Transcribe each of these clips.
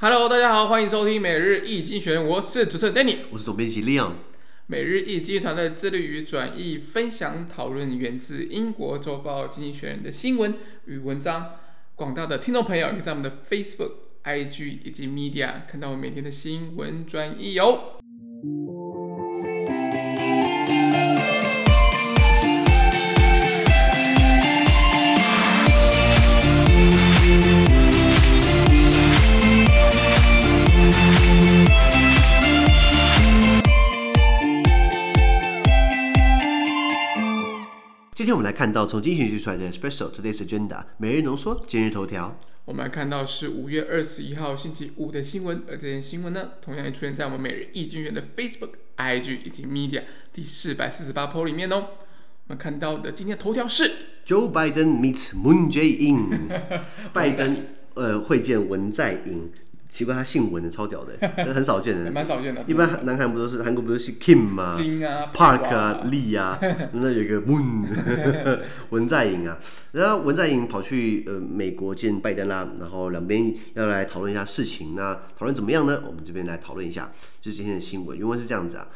Hello，大家好，欢迎收听每日易经济学人，我是主持人 Danny，我是总编辑 Leon。每日易经济团队致力于转译、分享、讨论源自英国周报《经济学人》的新闻与文章。广大的听众朋友可以在我们的 Facebook、IG 以及 Media 看到我每天的新闻转译哦。天我们来看到从经济学人出来的 Special Today's Agenda 每日浓缩今日头条。我们来看到是五月二十一号星期五的新闻，而这件新闻呢，同样也出现在我们每日易经济学的 Facebook、IG 以及 Media 第四百四十八 po 里面哦。我们看到的今天的头条是 Joe Biden meets Moon Jae-in，拜登呃会见文在寅。奇怪，他姓文的超屌的，很少见的，蛮少见的。一般南韩不都是韩国不都是 Kim 吗？金啊，Park 啊，Lee 啊，那有一个 Moon 文在寅啊。然后文在寅跑去呃美国见拜登啦，然后两边要来讨论一下事情。那讨论怎么样呢？我们这边来讨论一下，就是今天的新闻。原文是这样子啊。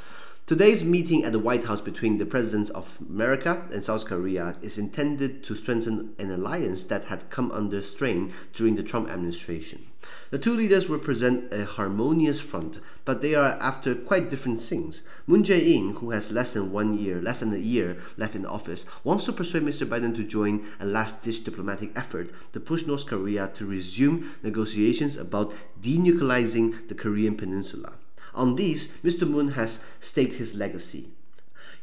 Today's meeting at the White House between the presidents of America and South Korea is intended to strengthen an alliance that had come under strain during the Trump administration. The two leaders represent a harmonious front, but they are after quite different things. Moon Jae-in, who has less than one year, less than a year left in office, wants to persuade Mr. Biden to join a last-ditch diplomatic effort to push North Korea to resume negotiations about denuclearizing the Korean peninsula. On these, Mr. Moon has staked his legacy.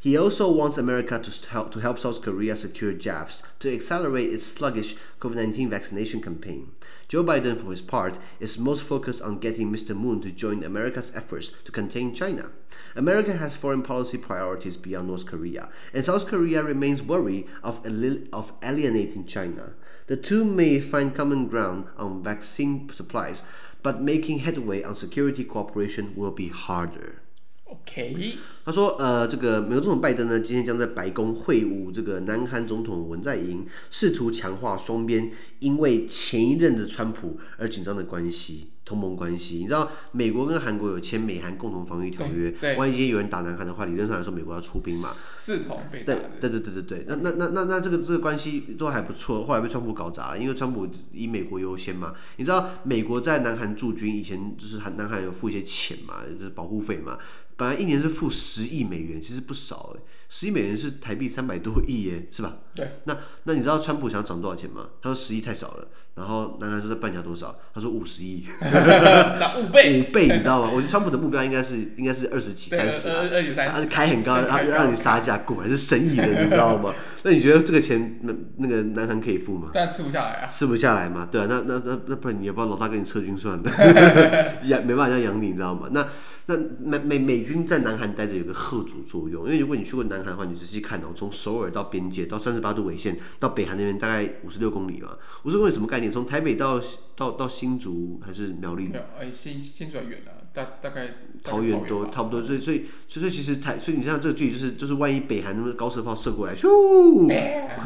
He also wants America to help, to help South Korea secure jabs to accelerate its sluggish COVID 19 vaccination campaign. Joe Biden, for his part, is most focused on getting Mr. Moon to join America's efforts to contain China. America has foreign policy priorities beyond North Korea, and South Korea remains worried of, of alienating China. The two may find common ground on vaccine supplies, but making headway on security cooperation will be harder. OK，他说，呃，这个美国总统拜登呢，今天将在白宫会晤这个南韩总统文在寅，试图强化双边因为前一任的川普而紧张的关系。同盟关系，你知道美国跟韩国有签美韩共同防御条约，万一今天有人打南韩的话，理论上来说美国要出兵嘛。视同被打。对对对对对对，那那那那那这个这个关系都还不错，后来被川普搞砸了，因为川普以美国优先嘛。你知道美国在南韩驻军以前就是韩南韩有付一些钱嘛，就是保护费嘛，本来一年是付十亿美元，其实不少哎，十亿美元是台币三百多亿耶，是吧？对。那那你知道川普想涨多少钱吗？他说十亿太少了。然后南韩说在半价多少？他说五十亿，涨五倍，五倍，你知道吗？我觉得川普的目标应该是应该是二十几、三十啊，他是开很高，然后让你杀价，果然是生意人，你知道吗？那你觉得这个钱那那个南韩可以付吗？但吃不下来啊，吃不下来嘛？对啊，那那那那不然你要不要老大给你撤军算了？养没办法这样养你，你知道吗？那。那美美美军在南韩待着有个吓阻作用，因为如果你去过南韩的话，你仔细看哦，从首尔到边界到三十八度纬线到北韩那边大概五十六公里嘛。五十公里什么概念？从台北到到到新竹还是苗栗？苗，哎，新新竹远了。大大概桃园多差不多，所以所以所以其实台，所以你像这个距离就是就是万一北韩那么高射炮射过来，咻，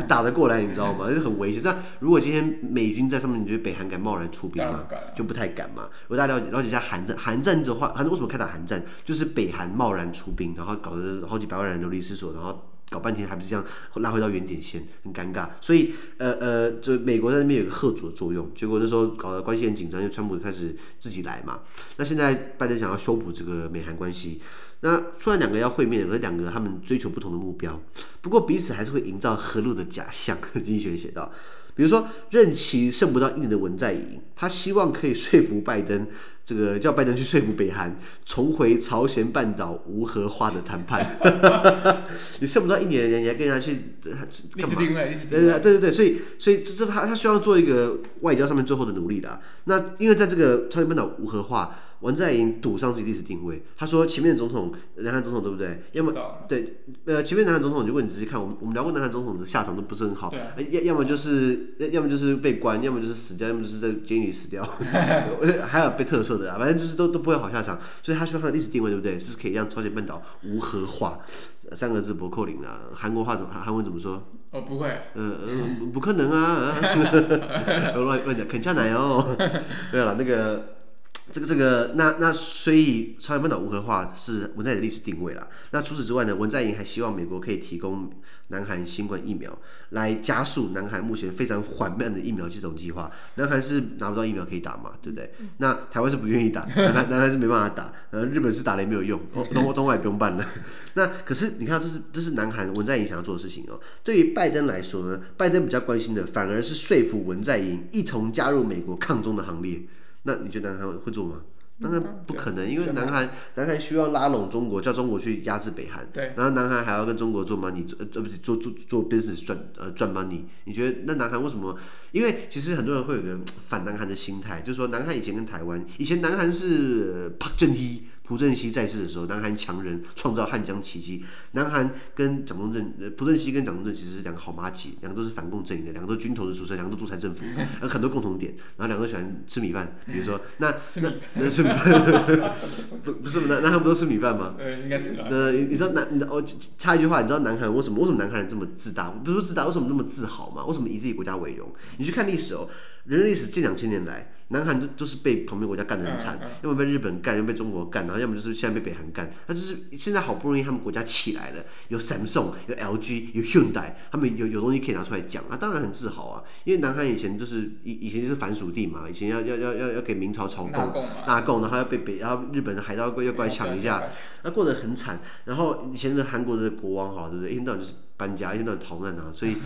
打得过来，你知道吗？就很危险。那如果今天美军在上面，你觉得北韩敢贸然出兵吗？就不太敢嘛。如果大家了解了解一下韩战，韩战的话，韩战为什么开打韩战？就是北韩贸然出兵，然后搞得好几百万人流离失所，然后。搞半天还不是这样拉回到原点线，很尴尬。所以呃呃，就美国在那边有个贺主的作用。结果那时候搞得关系很紧张，就川普开始自己来嘛。那现在拜登想要修补这个美韩关系，那虽然两个要会面，可是两个他们追求不同的目标。不过彼此还是会营造和路的假象。经济学写到。比如说，任期剩不到一年的文在寅，他希望可以说服拜登，这个叫拜登去说服北韩重回朝鲜半岛无核化的谈判。你剩不到一年人，你还跟人家去干嘛？对对对，所以所以这这他他希望做一个外交上面最后的努力的。那因为在这个朝鲜半岛无核化。文在寅赌上自己历史定位，他说前面的总统，南韩总统对不对？要么对，呃，前面南韩总统，如果你仔细看，我们我们聊过南韩总统的下场都不是很好，要要么就是要要么就是被关，要么就是死掉，要么就是在监狱里死掉，还有被特赦的啊，反正就是都都不会好下场。所以他说他的历史定位对不对？是可以让朝鲜半岛无核化，三个字不扣零啊。韩国话怎么韩文怎么说？哦，不会，嗯嗯，不可能啊，乱乱讲，肯恰奶哦，对了，那个。这个这个，那那所以朝鲜半岛无核化是文在寅的历史定位啦。那除此之外呢，文在寅还希望美国可以提供南韩新冠疫苗，来加速南韩目前非常缓慢的疫苗接种计划。南韩是拿不到疫苗可以打嘛，对不对？那台湾是不愿意打，南韩南韩是没办法打，呃，日本是打了也没有用，东东东海也不用办了。那可是你看，这是这是南韩文在寅想要做的事情哦。对于拜登来说呢，拜登比较关心的反而是说服文在寅一同加入美国抗中的行列。那你觉得他会做吗？当然不可能，因为南韩南韩需要拉拢中国，叫中国去压制北韩。对。然后南韩还要跟中国做 money，呃，不是做做做 business 赚呃赚 money。你觉得那南韩为什么？因为其实很多人会有个反南韩的心态，就是说南韩以前跟台湾，以前南韩是朴正熙。朴正熙在世的时候，南韩强人创造汉江奇迹。南韩跟蒋中正，呃，朴正熙跟蒋中正其实是两个好麻吉，两个都是反共阵营的，两个都军头的出身，两个都独裁政府，有 很多共同点。然后两个都喜欢吃米饭，比如说 那那那是米饭，不不是那那他们都吃米饭吗？呃，应该吃。呃，你你知道南，我插一句话，你知道南韩为什么为什么南韩人这么自大？不是说自大，为什么那么自豪吗？为什么以自己国家为荣？你去看历史哦，人类历史近两千年来。南韩都都是被旁边国家干得很惨，要么被日本干，要么被中国干，然后要么就是现在被北韩干。那就是现在好不容易他们国家起来了，有 Samsung，有 LG，有 Hyundai，他们有有东西可以拿出来讲啊，当然很自豪啊。因为南韩以前就是以以前就是藩属地嘛，以前要要要要要给明朝朝贡纳贡，然后要被北然后日本的海盗要过来抢一下，那过得很惨。然后以前的韩国的国王哈，对不对？一天到晚就是。搬家，一天到晚逃难啊，所以，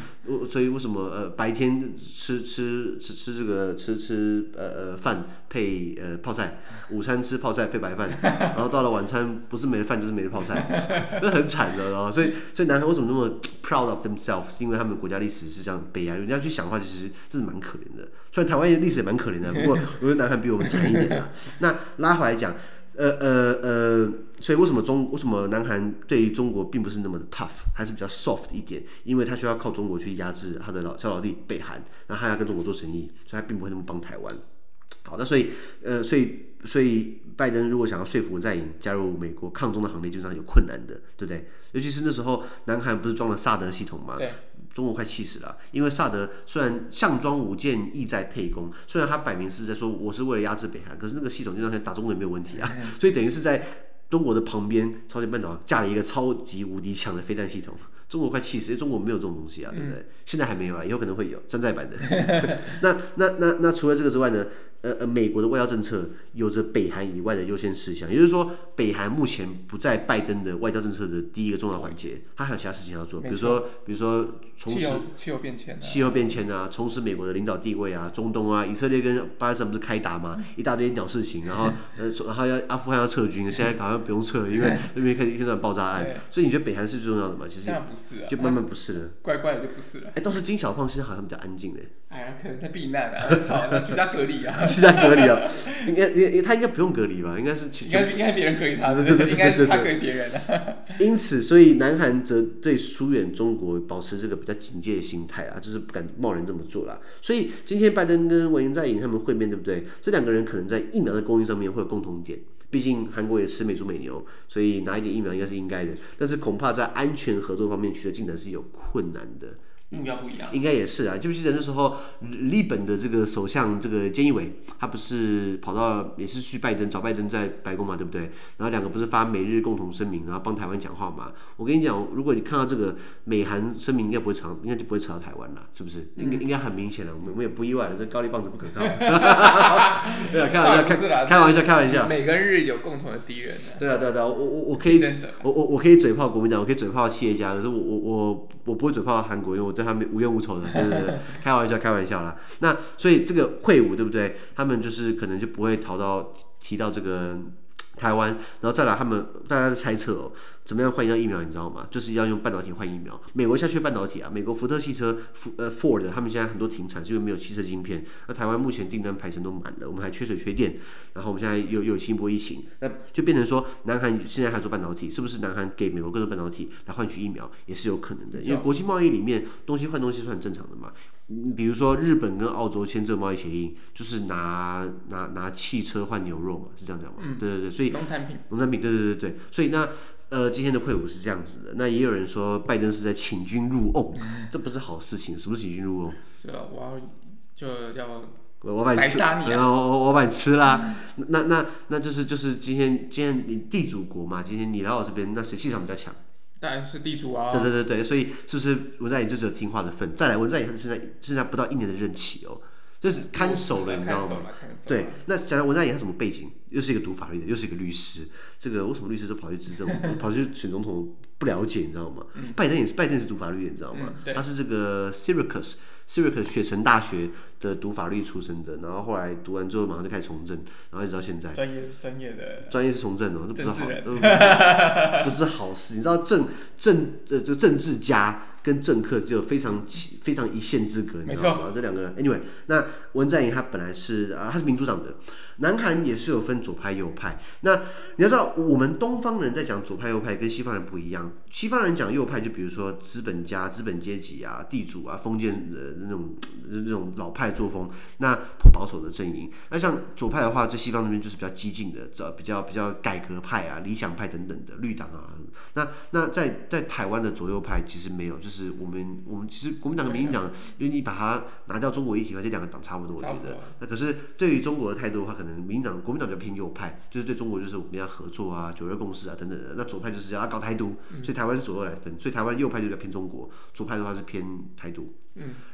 所以为什么呃白天吃吃吃吃这个吃吃呃呃饭配呃泡菜，午餐吃泡菜配白饭，然后到了晚餐不是没得饭就是没得泡菜，那很惨的哦。所以所以南韩为什么那么 proud of themselves？是因为他们国家历史是这样悲哀，人家去想的话，其实这是蛮可怜的。虽然台湾历史也蛮可怜的，不过我觉得南韩比我们惨一点啊。那拉回来讲。呃呃呃，所以为什么中为什么南韩对于中国并不是那么的 tough，还是比较 soft 一点？因为他需要靠中国去压制他的老小老弟北韩，然后他要跟中国做生意，所以他并不会那么帮台湾。好，那所以呃，所以所以拜登如果想要说服文在寅加入美国抗中的行列，就是有困难的，对不对？尤其是那时候南韩不是装了萨德系统吗？对。中国快气死了，因为萨德虽然项庄舞剑，意在沛公，虽然他摆明是在说我是为了压制北韩，可是那个系统就让他打中国也没有问题啊，所以等于是在中国的旁边，朝鲜半岛架了一个超级无敌强的飞弹系统，中国快气死，因为中国没有这种东西啊，对不对？现在还没有啊，以后可能会有山寨版的。那那那那除了这个之外呢？呃呃，美国的外交政策有着北韩以外的优先事项，也就是说，北韩目前不在拜登的外交政策的第一个重要环节，他还有其他事情要做，比如说，比如说重拾气候变迁，气候变迁啊，重拾美国的领导地位啊，中东啊，以色列跟巴勒斯坦不是开打吗？一大堆鸟事情，然后 呃，然后要阿富汗要撤军，现在好像不用撤，因为 那边开始一天到晚爆炸案，所以你觉得北韩是最重要的吗？其实就慢慢不是了，怪怪的就不是了。哎，倒是金小胖现在好像比较安静嘞。哎呀，可能在避难啊，操，居家隔离啊。居家隔离啊，应该应他应该不用隔离吧？应该是应该应该别人隔离他，对对对，应该是他隔离别人的。因此，所以南韩则对疏远中国保持这个比较警戒的心态啊，就是不敢贸然这么做啦。所以今天拜登跟文在寅他们会面对不对？这两个人可能在疫苗的供应上面会有共同点，毕竟韩国也吃美猪美牛，所以拿一点疫苗应该是应该的。但是恐怕在安全合作方面取得进展是有困难的。目标不一样，应该也是啊。记不记得那时候，日本的这个首相这个菅义伟，他不是跑到也是去拜登找拜登在白宫嘛，对不对？然后两个不是发美日共同声明，然后帮台湾讲话嘛。我跟你讲，如果你看到这个美韩声明，应该不会扯，应该就不会扯到台湾了，是不是？应该应该很明显了，我们我们也不意外了，这高丽棒子不可靠。对啊，开玩笑，开开玩笑，开玩笑。每个日有共同的敌人。对啊，对啊，对啊，我我我可以，我我我可以嘴炮国民党，我可以嘴炮企业家，可是我我我我不会嘴炮韩国，因为我。对他们无冤无仇的，对对对，开玩笑开玩笑啦。那所以这个会晤对不对？他们就是可能就不会逃到提到这个台湾，然后再来他们大家的猜测哦。怎么样换一张疫苗？你知道吗？就是要用半导体换疫苗。美国现在缺半导体啊，美国福特汽车、福呃 Ford 他们现在很多停产，是因为没有汽车晶片。那台湾目前订单排程都满了，我们还缺水缺电。然后我们现在又又有新一波疫情，那就变成说，南韩现在还做半导体，是不是南韩给美国更多半导体来换取疫苗，也是有可能的。因为国际贸易里面东西换东西是很正常的嘛。嗯，比如说日本跟澳洲签这个贸易协议，就是拿拿拿汽车换牛肉嘛，是这样讲吗？嗯，对对对，所以农产品，农产品，对对对对，所以那。呃，今天的会晤是这样子的，那也有人说拜登是在请君入瓮，这不是好事情，什么是请君入瓮？就我要就要我我把你吃，我我把你吃啦。那那那就是就是今天今天你地主国嘛，今天你来我这边，那谁气场比较强？当然是地主啊。对对对对，所以是不是文在寅就只有听话的份？再来，文在寅现在现在不到一年的任期哦，就是看守了，你知道吗？对，那讲到文在寅他什么背景？又是一个读法律的，又是一个律师。这个为什么律师都跑去执政，跑去选总统？不了解，你知道吗？嗯、拜登也是，拜登是读法律的，你知道吗？嗯、他是这个 Syracuse Syracuse 雪城大学的读法律出身的，然后后来读完之后马上就开始从政，然后一直到现在。专业专业的。专业是从政哦，这不是好，不是好事。你知道政政呃这个政治家跟政客只有非常非常一线之隔，你知道吗？这两个人，Anyway，那文在寅他本来是啊，他是民主党的。南韩也是有分左派右派。那你要知道，我们东方人在讲左派右派，跟西方人不一样。西方人讲右派，就比如说资本家、资本阶级啊、地主啊、封建的那种那种老派作风，那颇保守的阵营。那像左派的话，在西方那边就是比较激进的，这比较比较改革派啊、理想派等等的绿党啊。那那在在台湾的左右派其实没有，就是我们我们其实国民党跟民进党，因为你把它拿掉中国议题，这两个党差不多，我觉得。那可是对于中国的态度的话，可能民进党、国民党比较偏右派，就是对中国就是我们要合作啊、九二共识啊等等的。那左派就是要搞台独，所以台湾是左右来分，所以台湾右派就比较偏中国，左派的话是偏台独。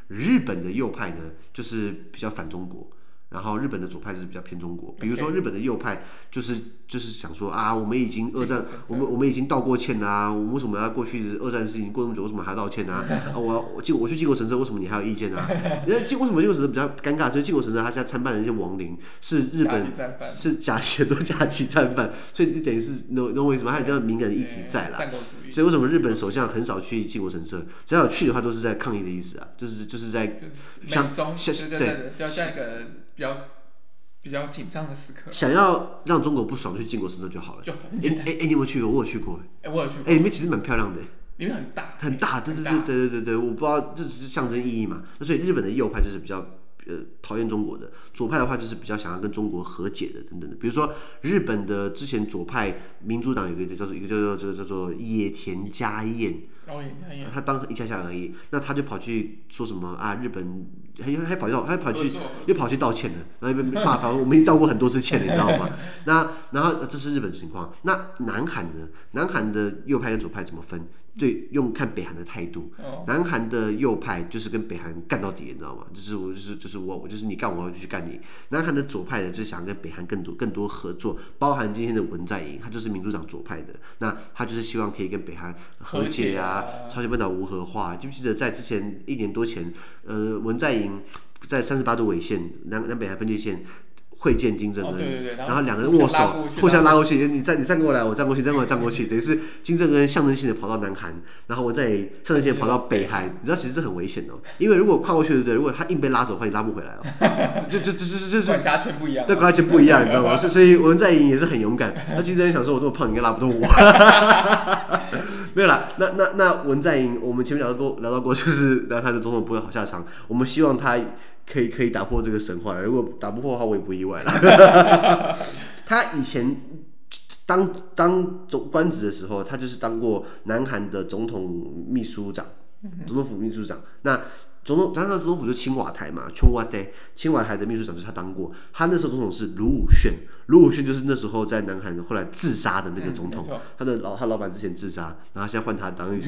日本的右派呢，就是比较反中国。然后日本的左派是比较偏中国，比如说日本的右派就是就是想说啊，我们已经二战，我们我们已经道过歉啊，我们为什么要过去二战的事情过那么久，为什么还要道歉啊？啊，我我进我去靖国神社，为什么你还有意见啊？你看靖为什么靖国神社比较尴尬？所以靖国神社他现在参拜的那些亡灵是日本是假很多甲级战犯，所以你等于是能能为什么还有这样敏感的议题在啦？所以为什么日本首相很少去靖国神社？只要有去的话，都是在抗议的意思啊，就是就是在想对，叫个。比较比较紧张的时刻，想要让中国不爽，去靖国神社就好了。就很简单。哎你有没有去过？我有去过。哎、欸，我有去过。哎、欸，里面其实蛮漂亮的。里面很大。很大，对对对对对对对，我不知道这只是象征意义嘛。那所以日本的右派就是比较呃讨厌中国的，左派的话就是比较想要跟中国和解的等等的。比如说日本的之前左派民主党有一个叫做一个叫做这个叫做野田佳彦。他当一下下而已，那他就跑去说什么啊？日本还还跑到，还跑去又跑去道歉了，然后又被骂，反正我们已经道过很多次歉了，你知道吗？那然后这是日本的情况，那南韩呢？南韩的右派跟左派怎么分？对，用看北韩的态度，南韩的右派就是跟北韩干到底，你知道吗？就是我就是就是我我就是你干我，我就去干你。南韩的左派呢，就是想跟北韩更多更多合作，包含今天的文在寅，他就是民主党左派的，那他就是希望可以跟北韩和解啊，朝鲜半岛无核化。记不记得在之前一年多前，呃，文在寅在三十八度纬线南南北韩分界线。会见金正恩，然后两个人握手，互相拉过去。你站，你站过来，我站过去，站过来，站过去，等于是金正恩象征性的跑到南韩，然后我再象征性的跑到北韩。你知道其实是很危险的，因为如果跨过去，对不对？如果他硬被拉走的话，你拉不回来哦。就就就就就是管辖权不一样，对，管辖权不一样，你知道吗？所以所以文在寅也是很勇敢。那金正恩想说，我这么胖，你应该拉不动我。没有啦，那那那文在寅，我们前面聊到过，聊到过，就是聊他的总统不会好下场。我们希望他。可以可以打破这个神话了，如果打不破的话，我也不意外了。他以前当当总官职的时候，他就是当过南韩的总统秘书长，总统府秘书长。那总统，当然总统府就是青瓦台嘛，青瓦台，青瓦台的秘书长就是他当过。他那时候总统是卢武鉉。卢武铉就是那时候在南韩后来自杀的那个总统，嗯、他的老他老板之前自杀，然后现在换他当，有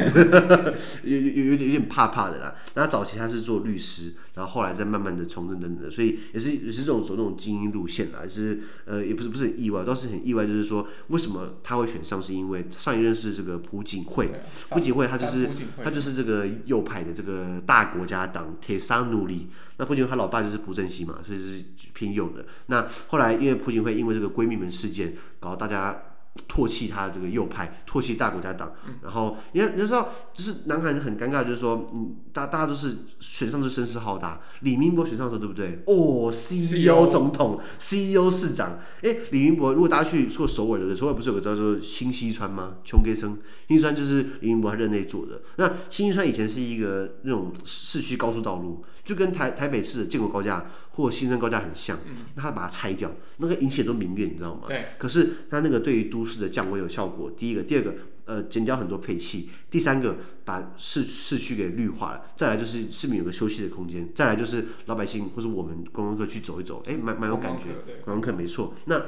有有有点有点怕怕的啦。那他早期他是做律师，然后后来再慢慢的从政等等的，所以也是也是这种走那种精英路线啦，也是呃也不是不是很意外，倒是很意外，就是说为什么他会选上，是因为上一任是这个朴槿惠，朴槿惠他就是他就是这个右派的这个大国家党铁三努里，那朴槿惠他老爸就是朴正熙嘛，所以是偏右的。那后来因为朴槿惠因因为这个闺蜜们事件，搞得大家唾弃他这个右派，唾弃大国家党。然后，你看，你知道，就是南韩很尴尬，就是说，嗯，大大家都是选上就声势浩大。李明博选上的时候，对不对？哦，CEO 总统，CEO 市长。哎，李明博，如果大家去说首尔的，首尔不是有个叫做新西川吗？琼盖森，新西川就是李明博他任内做的。那新西川以前是一个那种市区高速道路，就跟台台北市的建国高架。或新生高架很像，那他把它拆掉，那个引起很多民怨，你知道吗？对。可是他那个对于都市的降温有效果。第一个，第二个，呃减掉很多配气，第三个把市市区给绿化了，再来就是市民有个休息的空间，再来就是老百姓或者我们观光客去走一走，哎，蛮蛮有感觉，观光客没错。那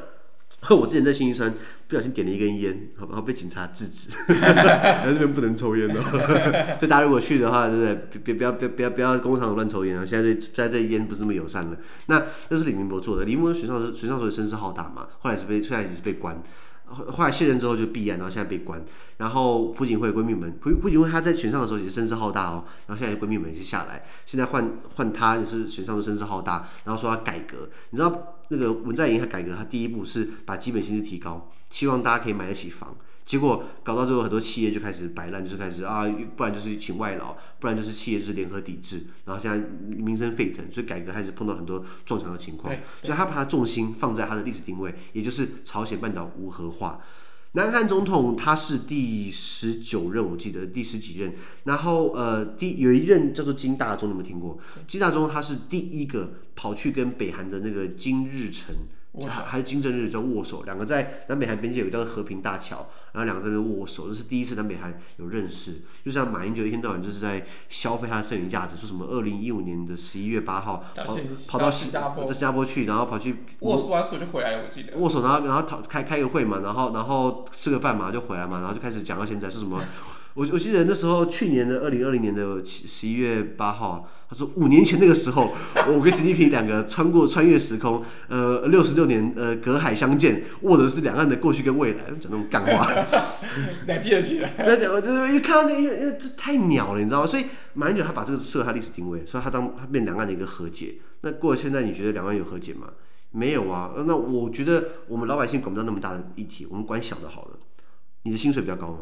我之前在新义川不小心点了一根烟，然后被警察制止，然后这边不能抽烟哦。所以大家如果去的话，对不对？别不要不要不要不要工厂乱抽烟啊！现在对现在对烟不是那么友善了。那那是李明博做的，李明博选上选上所以声势浩大嘛，后来是被现在也是被关。后来卸任之后就闭案，然后现在被关。然后朴槿惠闺蜜们，朴朴槿惠她在选上的时候也是声势浩大哦，然后现在闺蜜们也是下来，现在换换她也是选上的声势浩大，然后说要改革。你知道那个文在寅他改革，他第一步是把基本薪资提高，希望大家可以买得起房。结果搞到最后，很多企业就开始摆烂，就是开始啊，不然就是请外劳，不然就是企业就是联合抵制，然后现在民生沸腾，所以改革开始碰到很多撞墙的情况。所以他把他重心放在他的历史定位，也就是朝鲜半岛无核化。南韩总统他是第十九任，我记得第十几任。然后呃，第有一任叫做金大中，你有没有听过？金大中他是第一个跑去跟北韩的那个金日成。还还是金正日叫握手，两个在南北韩边界有个叫做和平大桥，然后两个在那握手，这是第一次南北韩有认识。就像马英九一天到晚就是在消费他的剩余价值，说什么二零一五年的十一月八号跑跑到新加坡到新加坡去，然后跑去握完手就回来了，我记得握手，然后然后讨开开个会嘛，然后然后吃个饭嘛就回来嘛，然后就开始讲到现在说什么。我我记得那时候去年的二零二零年的十一月八号，他说五年前那个时候，我跟习近平两个穿过穿越时空，呃，六十六年呃隔海相见，握的是两岸的过去跟未来，讲那种干话，你还记得起来？那讲就是一看到那个，因为因为这太鸟了，你知道吗？所以马英九他把这个设他历史定位，所以他当他变两岸的一个和解。那过了现在，你觉得两岸有和解吗？没有啊。那我觉得我们老百姓管不到那么大的议题，我们管小的好了。你的薪水比较高吗？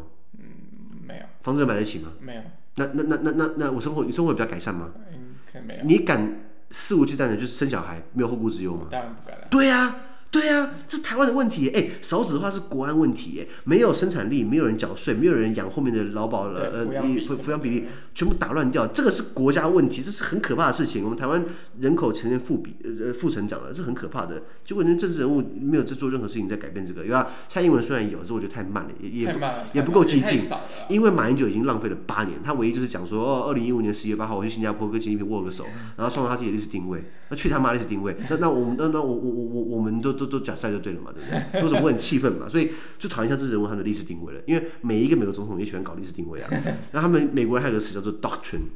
房子买得起吗？没有。那那那那那那我生活你生活比较改善吗？嗯，没有。你敢肆无忌惮的，就是生小孩，没有后顾之忧吗？当然不敢了。对呀、啊。对呀、啊，这是台湾的问题。哎，少子化是国安问题。哎，没有生产力，没有人缴税，没有人养后面的劳保了。呃，抚抚养比例全部打乱掉，这个是国家问题，这是很可怕的事情。我们台湾人口呈现负比，呃，负成长了，这是很可怕的。结果人政治人物没有在做任何事情在改变这个。有啊，蔡英文虽然有，但是我觉得太慢了，也也也不够激进。因为马英九已经浪费了八年，他唯一就是讲说，哦，二零一五年十月八号我去新加坡跟习近平握个手，然后创造他自己的历史定位。那去他妈历史定位，那那我们那那我我我我我们都都都假赛就对了嘛，对不对？为什么会很气愤嘛？所以就讨厌像这人物他的历史定位了，因为每一个美国总统也喜欢搞历史定位啊。那他们美国人还有个词叫做 doctrine，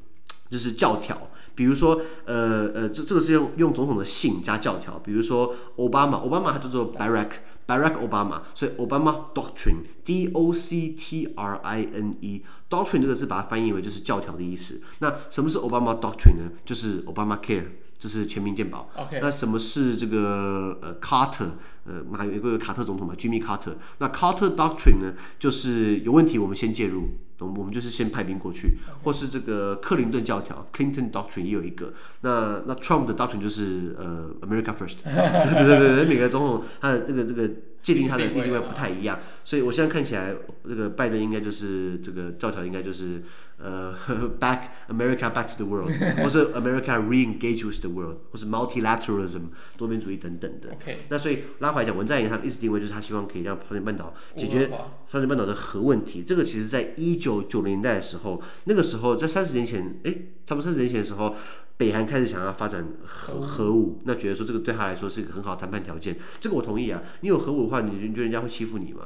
就是教条。比如说，呃呃，这这个是用用总统的姓加教条。比如说奥巴马，奥巴马他叫做 Barack Barack Obama，所以 Obama doctrine，D O C T R I N E，doctrine 这个字把它翻译为就是教条的意思。那什么是 Obama doctrine 呢？就是 Obama Care。就是全民健保。那什么是这个呃卡特？呃，马有个卡特总统嘛，Jimmy Carter。那 Carter Doctrine 呢，就是有问题我们先介入，我们就是先派兵过去.或是这个克林顿教条 Clinton Doctrine 也有一个。那那 Trump 的 Doctrine 就是呃 America First。对对对对，每个总统他的这个这个界定他的定位不太一样，所以我现在看起来这个拜登应该就是这个教条应该就是。呃、uh,，back America back to the world，或是 America re-engage with the world，或是 multilateralism 多边主义等等的。Okay. 那所以拉回来讲，文在寅他的历史定位就是他希望可以让朝鲜半岛解决朝鲜半岛的核问题。这个其实在一九九零年代的时候，那个时候在三十年前，诶，差不多三十年前的时候。北韩开始想要发展核核武，那觉得说这个对他来说是一个很好的谈判条件，这个我同意啊。你有核武的话，你你觉得人家会欺负你吗？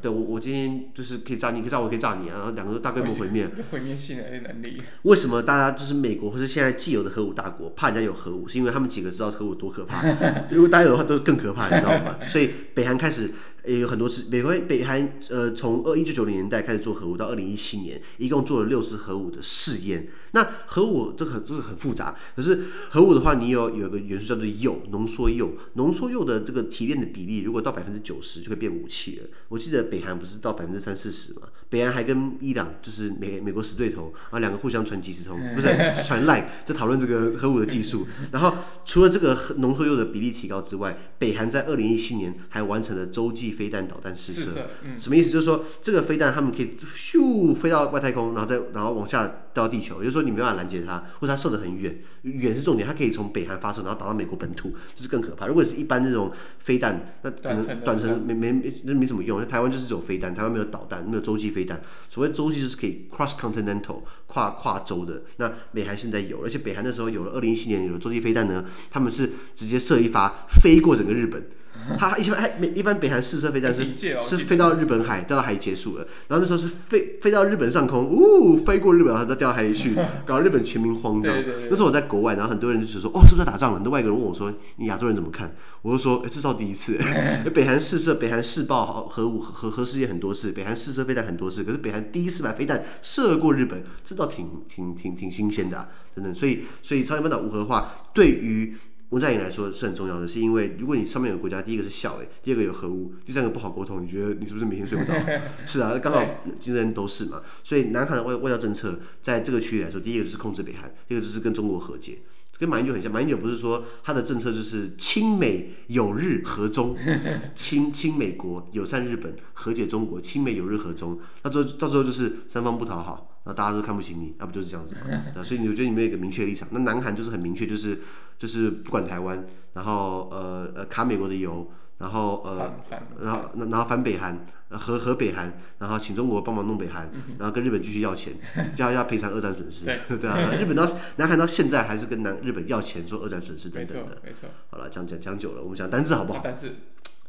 对，我我今天就是可以炸你，可以炸我，可以炸你啊，然后两个都大规模毁灭。毁灭性的能力。为什么大家就是美国或是现在既有的核武大国怕人家有核武？是因为他们几个知道核武多可怕。如果大家有的话，都更可怕，你知道吗？所以北韩开始。也有很多次，美国北韩呃，从二一九九零年代开始做核武，到二零一七年，一共做了六次核武的试验。那核武这个很就是很复杂，可是核武的话，你有有一个元素叫做铀，浓缩铀，浓缩铀的这个提炼的比例，如果到百分之九十就会变武器了。我记得北韩不是到百分之三四十嘛？北韩还跟伊朗就是美美国死对头，然后两个互相传即时通，不是传赖在讨论这个核武的技术。然后除了这个浓缩铀的比例提高之外，北韩在二零一七年还完成了洲际。飞弹导弹试射。嗯、什么意思？就是说这个飞弹他们可以咻飞到外太空，然后再然后往下掉到地球，也就是说你没办法拦截它，或者它射得很远，远是重点，它可以从北韩发射，然后打到美国本土，这是更可怕。如果是一般这种飞弹，那可能短程没没没没没什么用。台湾就是这种飞弹，台湾没有导弹，没有洲际飞弹。所谓洲际就是可以 cross continental 跨跨洲的。那美韩现在有，而且北韩那时候有了，二零一七年有了洲际飞弹呢，他们是直接射一发飞过整个日本。他一般还没一般北韩试射飞弹是是飞到日本海，掉到海结束了。然后那时候是飞飞到日本上空，呜，飞过日本，然后再掉到海里去，搞得日本全民慌张。那时候我在国外，然后很多人就说：“哦，是不是在打仗了？”很多外国人问我说：“你亚洲人怎么看？”我就说：“哎，这是第一次。北韩试射，北韩试爆核武核核试验很多次，北韩试射飞弹很多次，可是北韩第一次把飞弹射过日本，这倒挺挺挺挺新鲜的啊，真的。所以所以朝鲜半岛无核化对于。文在寅来说是很重要的，是因为如果你上面有国家，第一个是小诶，第二个有核武，第三个不好沟通，你觉得你是不是每天睡不着？是啊，刚好今天都是嘛。所以南韩的外外交政策在这个区域来说，第一个就是控制北韩，第二个就是跟中国和解。跟马英九很像，马英九不是说他的政策就是亲美友日和中，亲亲美国友善日本和解中国，亲美友日和中，那最后到最后就是三方不讨好，那大家都看不起你，那不就是这样子吗？所以你觉得你们有一个明确的立场？那南韩就是很明确，就是就是不管台湾，然后呃呃卡美国的油，然后呃然后然后反北韩。和和北韩，然后请中国帮忙弄北韩，然后跟日本继续要钱，要要赔偿二战损失，对，对啊，日本到南韩到现在还是跟南日本要钱，说二战损失等等的，没错。好了，讲讲讲久了，我们讲单字好不好？单字。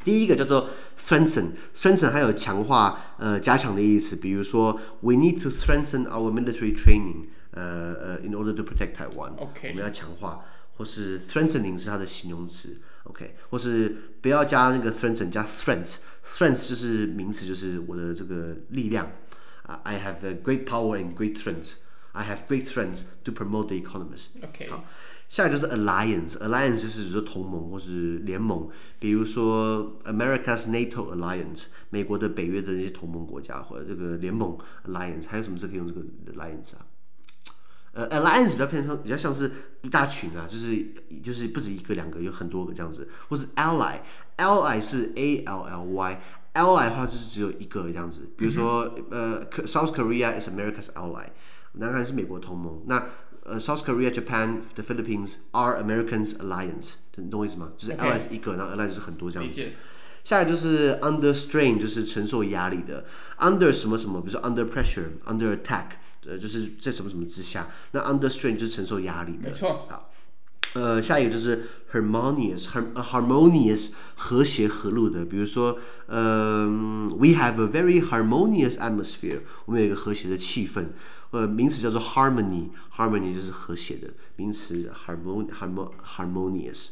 第一个叫做 strengthen，strengthen 还有强化、呃加强的意思，比如说 we need to strengthen our military training，呃呃，in order to protect Taiwan，OK，我们要强化，或是 strengthening 是它的形容词。OK，或是不要加那个 strengthen，加 strength，strength 就是名词，就是我的这个力量啊。Uh, I have a great power and great strength. I have great strength to promote the economies. OK，好，下一个就是 alliance，alliance 就是说同盟或是联盟，比如说 America's NATO alliance，美国的北约的那些同盟国家或者这个联盟 alliance，还有什么字可以用这个 alliance 啊？呃，alliance 比较偏向比较像是一大群啊，就是就是不止一个两个，有很多个这样子，或是 ally，ally 是 a l l y，ally 的话就是只有一个这样子，比如说、嗯、呃，South Korea is America's ally，南韩是美国同盟，那呃，South Korea、Japan、the Philippines are Americans alliance，你懂我意思吗？就是 ally 是一个，然后 ally 就是很多这样子。下一个就是 under strain，就是承受压力的，under 什么什么，比如说 under pressure，under attack。呃，就是在什么什么之下，那 under strain 就是承受压力的。没错。好，呃，下一个就是 harmonious，harmonious 和谐和睦的。比如说，呃，we have a very harmonious atmosphere，我们有一个和谐的气氛。呃，名词叫做 harmony，harmony 就是和谐的名词，harmon，harmon，harmonious。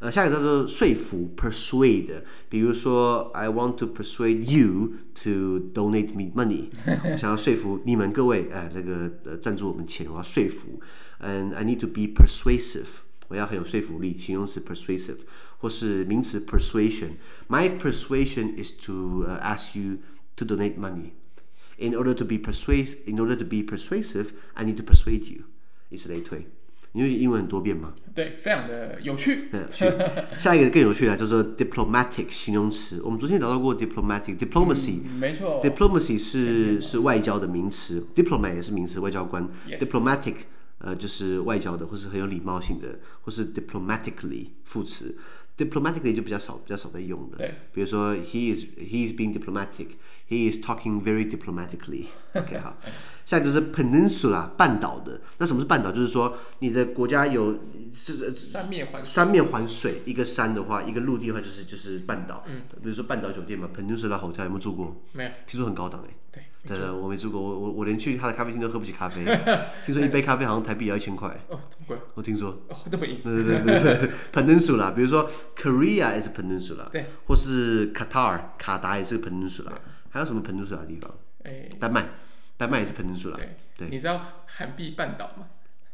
呃，下一个叫做说服，persuade。比如说，I want to persuade you to donate me money。我想要说服你们各位，哎，那个呃，赞助我们钱，我要说服。And I need to be persuasive。 我要很有说服力，形容词 persuasive，或是名词 persuasion。My persuasion is to ask you to donate money. In order to be persuasive, in order to be persuasive, I need to persuade you。以此类推。因为英文很多变嘛，对，非常的有趣。嗯，下一个更有趣的叫做 diplomatic 形容词。我们昨天聊到过 diplomatic，diplomacy，嗯，没错，diplomacy 是是外交的名词，diplomat 也是名词，外交官。Yes. diplomatic 呃就是外交的，或是很有礼貌性的，或是 diplomatically 副词，diplomatically 就比较少，比较少在用的。对，比如说 he is he is being diplomatic，he is talking very diplomatically。OK，好。下一个就是 peninsula 半岛的，那什么是半岛？就是说你的国家有是三面环三面环水，一个山的话，一个陆地的话，就是就是半岛。嗯，比如说半岛酒店嘛，Peninsula Hotel 有没有住过？没有，听说很高档哎。对，对对，我没住过，我我我连去他的咖啡厅都喝不起咖啡。听说一杯咖啡好像台币要一千块。哦，这么贵？我听说。哦，这么贵。对对对对对，Peninsula，比如说 Korea is Peninsula，对，或是 Qatar 卡达也是 Peninsula，还有什么 Peninsula 的地方？哎，丹麦。丹麦也是 peninsula。对，对你知道韩币半岛吗？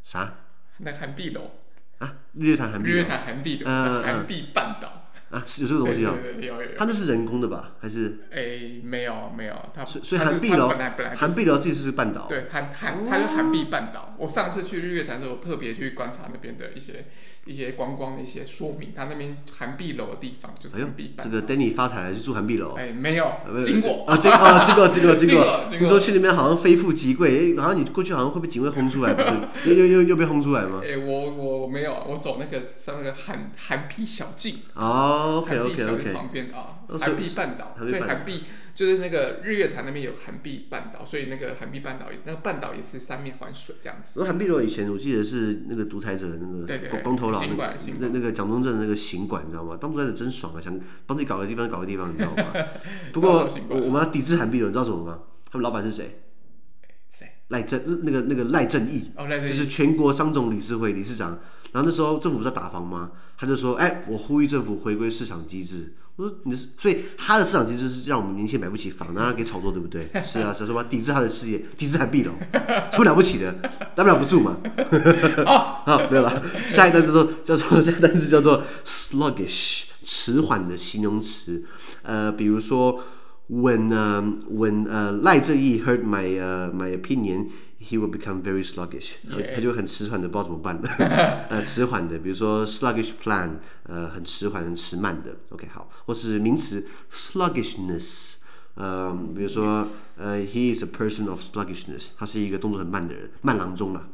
啥？那韩币楼啊，日月潭韩币。日月潭涵碧楼，韩币半岛。啊，是有这个东西啊、哦。对对对，有有有。它那是人工的吧？还是？哎、欸，没有没有，它所以所以韩碧楼，韩碧楼自己是半岛。对，韩韩它是韩碧半岛。我上次去日月潭的时候，特别去观察那边的一些一些观光的一些说明。它那边韩碧楼的地方就是涵碧。这个 Danny 发财了，去住韩碧楼。哎，没有，经过啊，经啊，经过经过 经过。你说去那边好像非富即贵，哎，好像你过去好像会被警卫轰出来，不是？又又又又被轰出来吗？哎，我我没有，我走那个上那个韩韩碧小径。哦，OK OK OK。旁边啊，韩碧半岛，所以韩碧就是那个日月潭那边有韩碧半岛，所以那个韩碧半岛那个半岛也是三面环水这样子。那韩碧楼以前我记得是那个独裁者那个光头佬那那个蒋中正的那个行馆，你知道吗？当独裁者真爽啊，想帮自己搞个地方搞个地方，你知道吗？不过我我们要抵制韩碧楼，你知道什么吗？他们老板是谁？谁？赖正那个那个赖正义，就是全国商总理事会理事长。然后那时候政府不是在打房吗？他就说：“哎，我呼吁政府回归市场机制。”我说：“你是所以他的市场机制是让我们年轻人买不起房，让他给炒作，对不对？” 是啊，是说抵制他的事业，抵制海碧楼，什么了不起的？大不了不住嘛。哦，好，没有了。下一单词说叫做下一单词叫做 sluggish，迟缓的形容词。呃，比如说，when 呃、uh, when 呃赖正义 heard my 呃、uh, my opinion。He will become very sluggish，他就很迟缓的，不知道怎么办了。呃，迟缓的，比如说 sluggish plan，呃，很迟缓、很迟慢的。OK，好，或是名词 sluggishness，呃，比如说呃，he is a person of sluggishness，他是一个动作很慢的人，慢郎中了。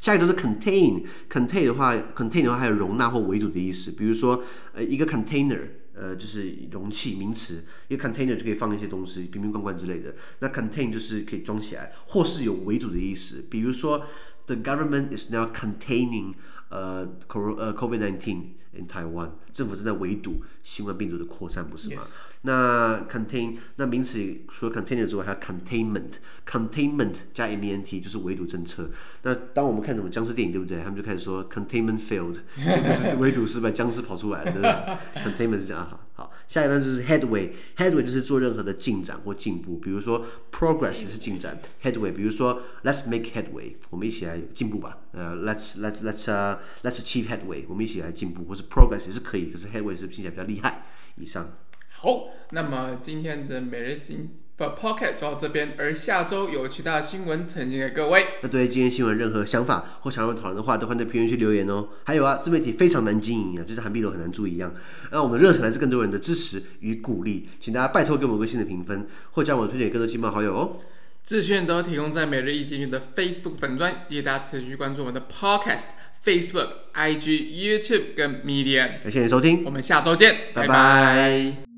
下一个是 contain，contain 的话，contain 的话还有容纳或围堵的意思，比如说呃，一个 container。呃，就是容器名词，一个 container 就可以放一些东西，瓶瓶罐罐之类的。那 contain 就是可以装起来，或是有围堵的意思。比如说，the government is now containing 呃，cor 呃 COVID-19 in Taiwan，政府正在围堵新冠病毒的扩散，不是吗.那 contain 那名词除了 container 之外，还有 containment，containment 加 ment 就是围堵政策。那当我们看什么僵尸电影，对不对？他们就开始说 containment failed，就是围堵失败，僵尸跑出来了，对不对？containment 是这样，哈好。下一个单词就是 headway，headway 就是做任何的进展或进步，比如说 progress 是进展，headway，比如说 let's make headway，我们一起来进步吧。呃、uh,，let's let let's uh let's achieve headway，我们一起来进步，或是 progress 也是可以，可是 headway 是听起来比较厉害。以上。好，那么今天的每日新的 Podcast 就到这边，而下周有其他新闻呈现给各位。那对于今天新闻任何想法或想要讨论的话，都欢迎在评论区留言哦。还有啊，自媒体非常难经营啊，就像韩碧楼很难做一样。那我们热忱来自更多人的支持与鼓励，请大家拜托给我们个新的评分，或将我们推荐给更多亲朋好友哦。资讯都提供在每日一经济的 Facebook 粉专，也大家持续关注我们的 Podcast、Facebook、IG、YouTube 跟 Medium。感谢你收听，我们下周见，拜拜。拜拜。